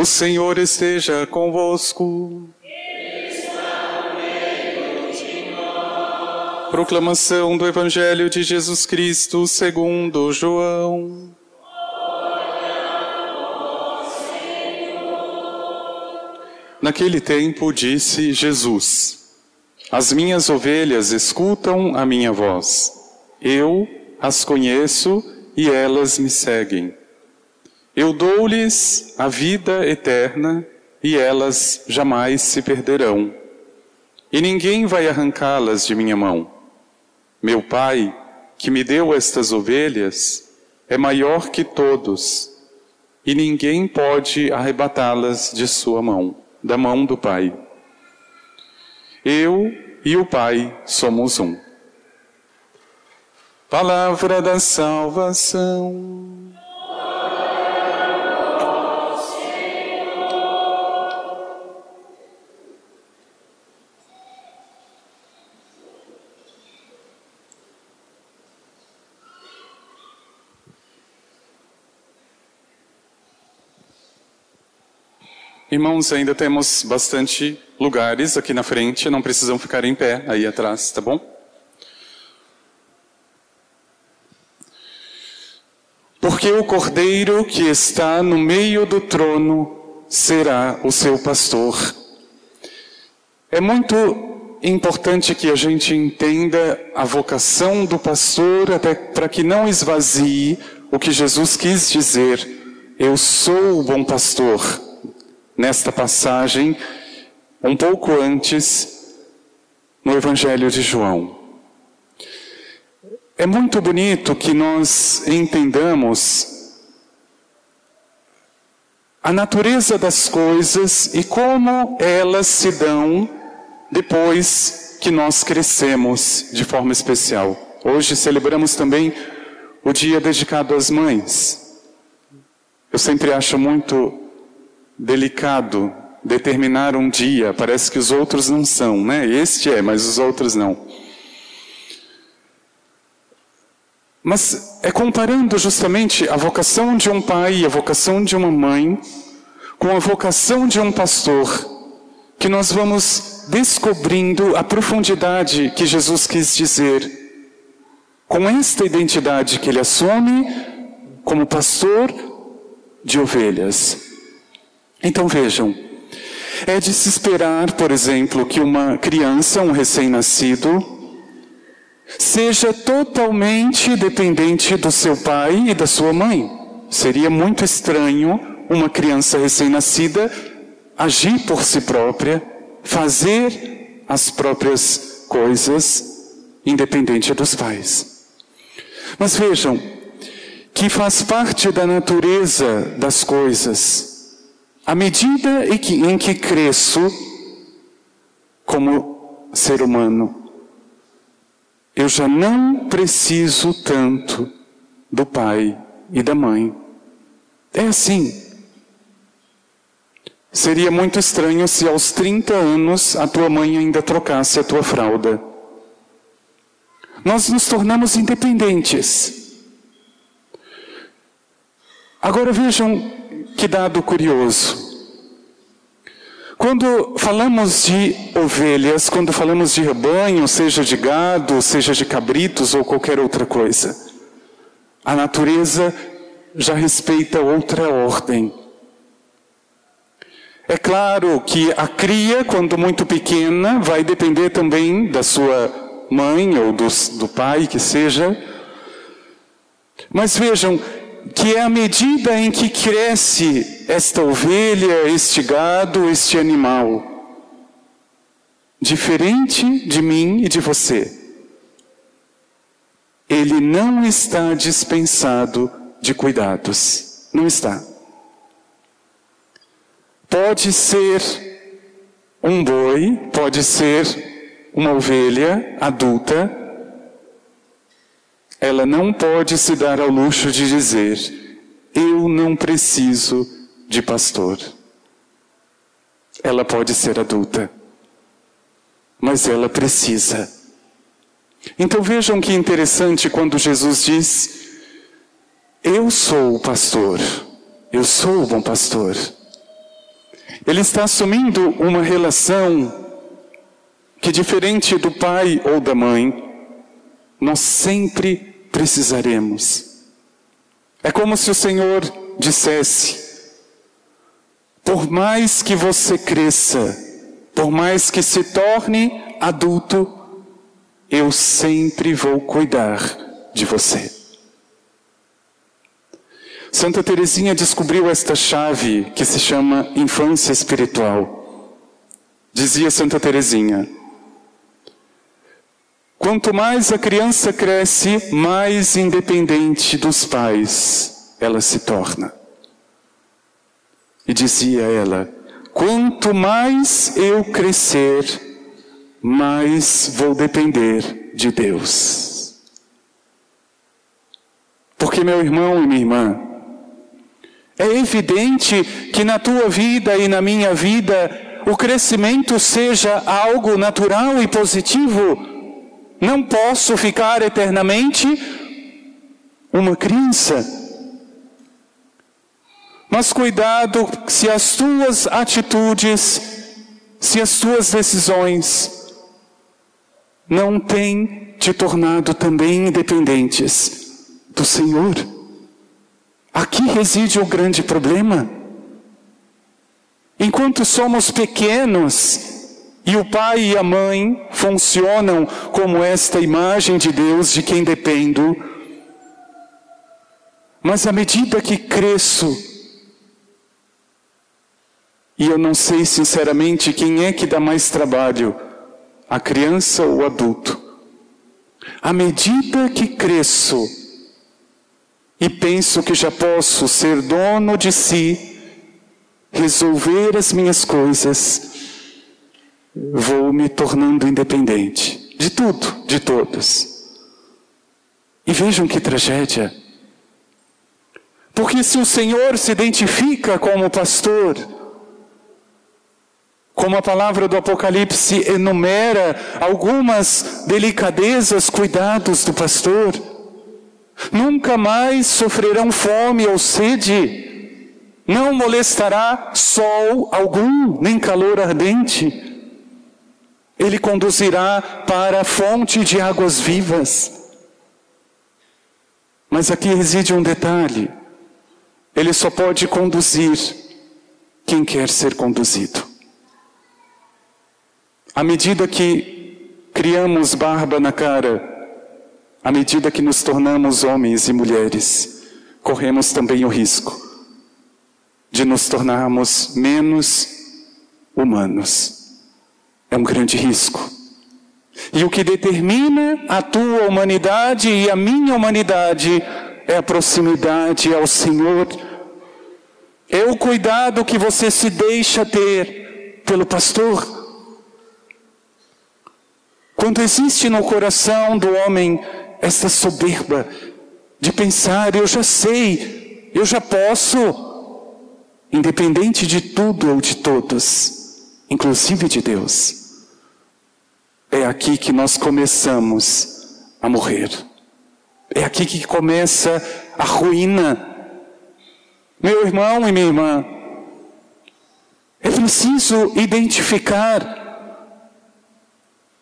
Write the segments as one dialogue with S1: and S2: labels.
S1: O Senhor esteja convosco. Proclamação do Evangelho de Jesus Cristo segundo João. Naquele tempo disse Jesus: As minhas ovelhas escutam a minha voz. Eu as conheço e elas me seguem. Eu dou-lhes a vida eterna e elas jamais se perderão. E ninguém vai arrancá-las de minha mão. Meu Pai, que me deu estas ovelhas, é maior que todos, e ninguém pode arrebatá-las de sua mão, da mão do Pai. Eu e o Pai somos um. Palavra da salvação. Irmãos, ainda temos bastante lugares aqui na frente, não precisam ficar em pé aí atrás, tá bom? Porque o cordeiro que está no meio do trono será o seu pastor. É muito importante que a gente entenda a vocação do pastor, até para que não esvazie o que Jesus quis dizer. Eu sou o bom pastor nesta passagem, um pouco antes, no Evangelho de João. É muito bonito que nós entendamos a natureza das coisas e como elas se dão depois que nós crescemos de forma especial. Hoje celebramos também o dia dedicado às mães. Eu sempre acho muito delicado determinar um dia, parece que os outros não são, né? Este é, mas os outros não. Mas é comparando justamente a vocação de um pai e a vocação de uma mãe com a vocação de um pastor que nós vamos descobrindo a profundidade que Jesus quis dizer com esta identidade que ele assume como pastor de ovelhas. Então vejam, é de se esperar, por exemplo, que uma criança, um recém-nascido, seja totalmente dependente do seu pai e da sua mãe. Seria muito estranho uma criança recém-nascida agir por si própria, fazer as próprias coisas, independente dos pais. Mas vejam que faz parte da natureza das coisas à medida em que, em que cresço como ser humano, eu já não preciso tanto do pai e da mãe. É assim. Seria muito estranho se aos 30 anos a tua mãe ainda trocasse a tua fralda. Nós nos tornamos independentes. Agora vejam que dado curioso. Quando falamos de ovelhas, quando falamos de rebanho, seja de gado, seja de cabritos ou qualquer outra coisa, a natureza já respeita outra ordem. É claro que a cria, quando muito pequena, vai depender também da sua mãe ou do, do pai, que seja. Mas vejam, que é a medida em que cresce esta ovelha, este gado, este animal, diferente de mim e de você. Ele não está dispensado de cuidados. Não está. Pode ser um boi, pode ser uma ovelha adulta, ela não pode se dar ao luxo de dizer: Eu não preciso de pastor. Ela pode ser adulta, mas ela precisa. Então vejam que interessante quando Jesus diz: Eu sou o pastor, eu sou o bom pastor. ele está assumindo uma relação que, diferente do pai ou da mãe, nós sempre precisaremos. É como se o Senhor dissesse: por mais que você cresça, por mais que se torne adulto, eu sempre vou cuidar de você. Santa Teresinha descobriu esta chave que se chama infância espiritual. Dizia Santa Teresinha: Quanto mais a criança cresce, mais independente dos pais ela se torna. E dizia ela: Quanto mais eu crescer, mais vou depender de Deus. Porque, meu irmão e minha irmã, é evidente que na tua vida e na minha vida o crescimento seja algo natural e positivo. Não posso ficar eternamente uma criança. Mas cuidado se as tuas atitudes, se as tuas decisões não têm te tornado também independentes do Senhor. Aqui reside o grande problema. Enquanto somos pequenos e o pai e a mãe funcionam como esta imagem de Deus de quem dependo, mas à medida que cresço, e eu não sei sinceramente quem é que dá mais trabalho, a criança ou o adulto, à medida que cresço, e penso que já posso ser dono de si, resolver as minhas coisas, vou me tornando independente de tudo, de todos. E vejam que tragédia. Porque se o Senhor se identifica como pastor, como a palavra do Apocalipse enumera algumas delicadezas, cuidados do pastor, Nunca mais sofrerão fome ou sede, não molestará sol algum, nem calor ardente. Ele conduzirá para a fonte de águas vivas. Mas aqui reside um detalhe: ele só pode conduzir quem quer ser conduzido. À medida que criamos barba na cara, à medida que nos tornamos homens e mulheres, corremos também o risco de nos tornarmos menos humanos. É um grande risco. E o que determina a tua humanidade e a minha humanidade é a proximidade ao Senhor. É o cuidado que você se deixa ter pelo pastor. Quando existe no coração do homem essa soberba de pensar, eu já sei, eu já posso, independente de tudo ou de todos, inclusive de Deus. É aqui que nós começamos a morrer. É aqui que começa a ruína. Meu irmão e minha irmã, é preciso identificar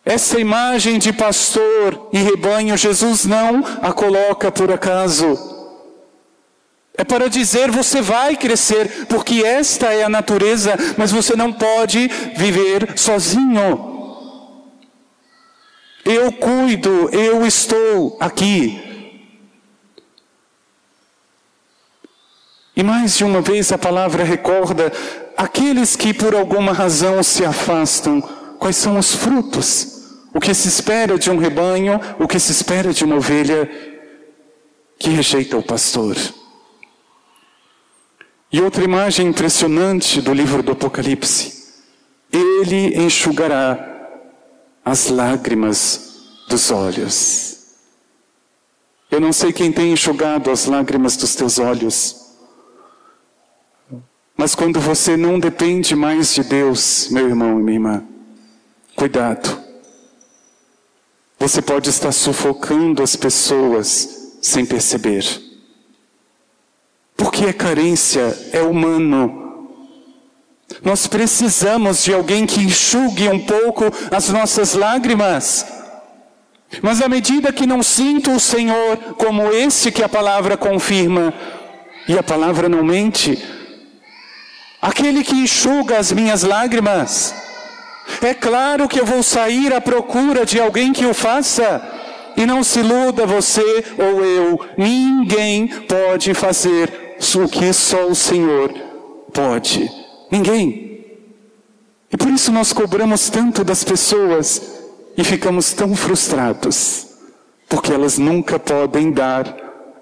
S1: essa imagem de pastor e rebanho, Jesus não a coloca por acaso. É para dizer você vai crescer, porque esta é a natureza, mas você não pode viver sozinho. Eu cuido, eu estou aqui. E mais de uma vez a palavra recorda aqueles que por alguma razão se afastam, quais são os frutos? O que se espera de um rebanho, o que se espera de uma ovelha que rejeita o pastor. E outra imagem impressionante do livro do Apocalipse. Ele enxugará as lágrimas dos olhos. Eu não sei quem tem enxugado as lágrimas dos teus olhos. Mas quando você não depende mais de Deus, meu irmão e minha irmã, cuidado. Você pode estar sufocando as pessoas sem perceber. Porque a carência é humano. Nós precisamos de alguém que enxugue um pouco as nossas lágrimas. Mas à medida que não sinto o Senhor como esse que a palavra confirma, e a palavra não mente, aquele que enxuga as minhas lágrimas, é claro que eu vou sair à procura de alguém que o faça. E não se iluda você ou eu, ninguém pode fazer o que só o Senhor pode. Ninguém. E por isso nós cobramos tanto das pessoas e ficamos tão frustrados, porque elas nunca podem dar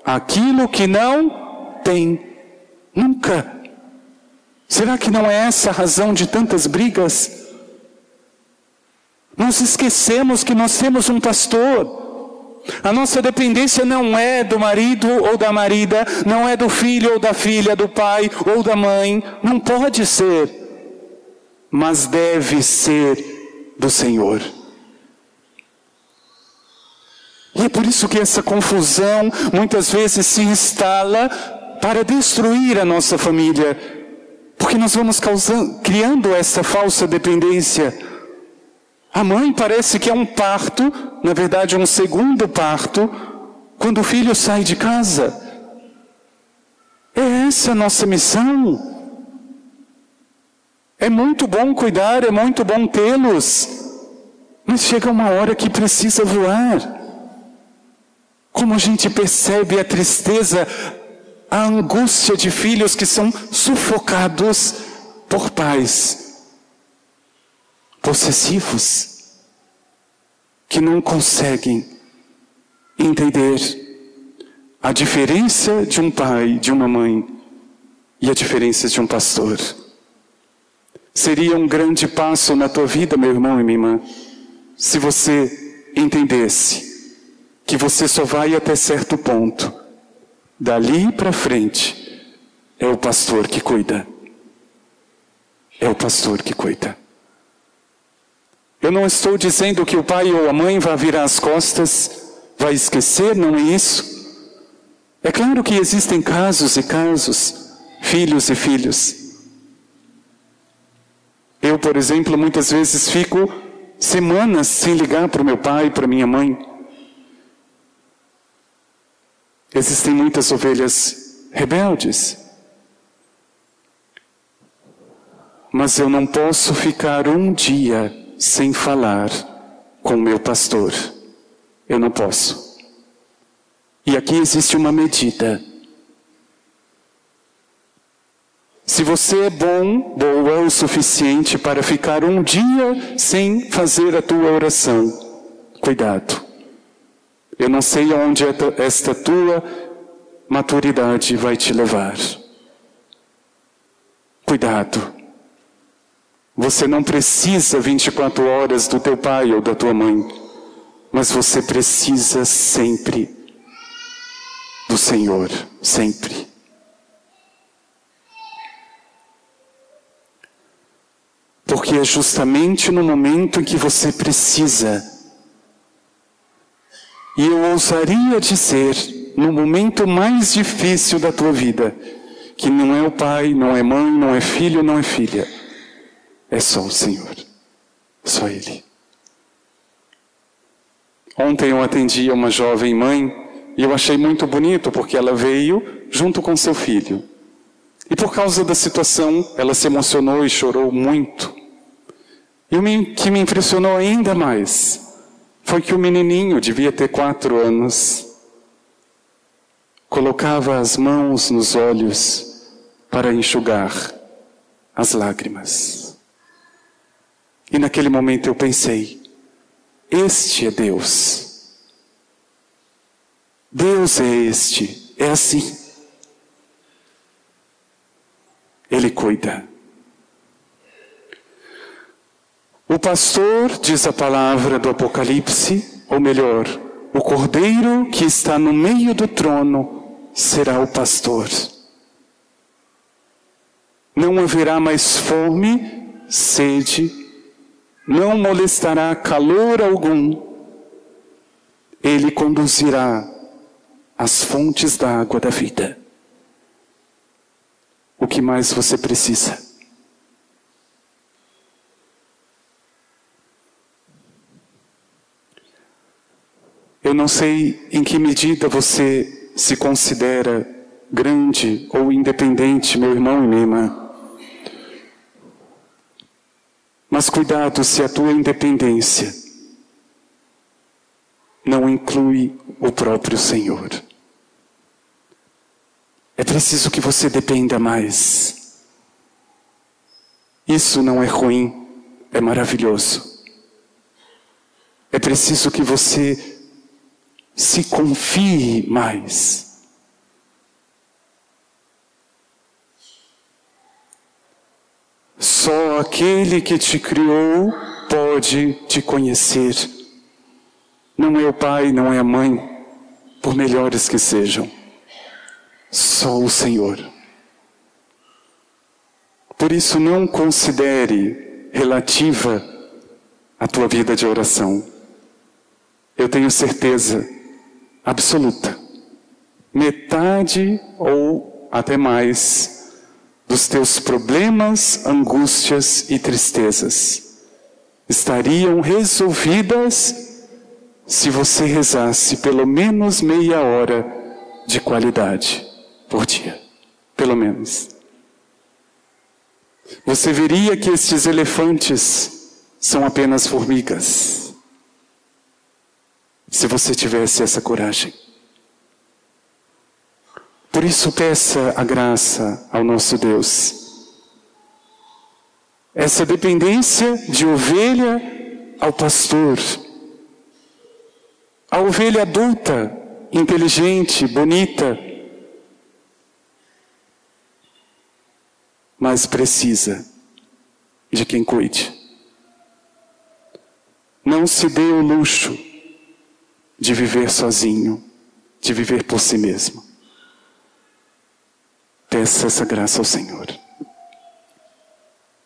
S1: aquilo que não têm. Nunca. Será que não é essa a razão de tantas brigas? Nós esquecemos que nós temos um pastor. A nossa dependência não é do marido ou da marida, não é do filho ou da filha, do pai ou da mãe, não pode ser, mas deve ser do Senhor. E é por isso que essa confusão muitas vezes se instala para destruir a nossa família, porque nós vamos causando, criando essa falsa dependência. A mãe parece que é um parto, na verdade, é um segundo parto, quando o filho sai de casa. É essa a nossa missão. É muito bom cuidar, é muito bom tê-los, mas chega uma hora que precisa voar. Como a gente percebe a tristeza, a angústia de filhos que são sufocados por pais possessivos, que não conseguem entender a diferença de um pai, de uma mãe e a diferença de um pastor. Seria um grande passo na tua vida, meu irmão e minha irmã, se você entendesse que você só vai até certo ponto. Dali para frente é o pastor que cuida. É o pastor que cuida. Eu não estou dizendo que o pai ou a mãe vai virar as costas, vai esquecer, não é isso. É claro que existem casos e casos, filhos e filhos. Eu, por exemplo, muitas vezes fico semanas sem ligar para o meu pai, para minha mãe. Existem muitas ovelhas rebeldes. Mas eu não posso ficar um dia sem falar com o meu pastor. Eu não posso. E aqui existe uma medida. Se você é bom, boa o suficiente para ficar um dia sem fazer a tua oração, cuidado. Eu não sei aonde esta tua maturidade vai te levar. Cuidado. Você não precisa 24 horas do teu pai ou da tua mãe, mas você precisa sempre do Senhor, sempre. Porque é justamente no momento em que você precisa, e eu ousaria dizer, no momento mais difícil da tua vida, que não é o pai, não é mãe, não é filho, não é filha é só o Senhor. Só Ele. Ontem eu atendi uma jovem mãe e eu achei muito bonito porque ela veio junto com seu filho. E por causa da situação, ela se emocionou e chorou muito. E o que me impressionou ainda mais foi que o menininho, devia ter quatro anos, colocava as mãos nos olhos para enxugar as lágrimas. E naquele momento eu pensei: este é Deus. Deus é este, é assim. Ele cuida. O pastor, diz a palavra do Apocalipse, ou melhor, o cordeiro que está no meio do trono será o pastor. Não haverá mais fome, sede não molestará calor algum, ele conduzirá as fontes da água da vida. O que mais você precisa? Eu não sei em que medida você se considera grande ou independente, meu irmão e minha irmã. Mas cuidado se a tua independência não inclui o próprio Senhor. É preciso que você dependa mais. Isso não é ruim, é maravilhoso. É preciso que você se confie mais. Só aquele que te criou pode te conhecer. Não é o pai, não é a mãe, por melhores que sejam. Só o Senhor. Por isso, não considere relativa a tua vida de oração. Eu tenho certeza absoluta. Metade ou até mais dos teus problemas, angústias e tristezas estariam resolvidas se você rezasse pelo menos meia hora de qualidade por dia. Pelo menos. Você veria que estes elefantes são apenas formigas se você tivesse essa coragem. Por isso, peça a graça ao nosso Deus. Essa dependência de ovelha ao pastor. A ovelha adulta, inteligente, bonita, mas precisa de quem cuide. Não se dê o luxo de viver sozinho, de viver por si mesmo. Peça essa graça ao Senhor.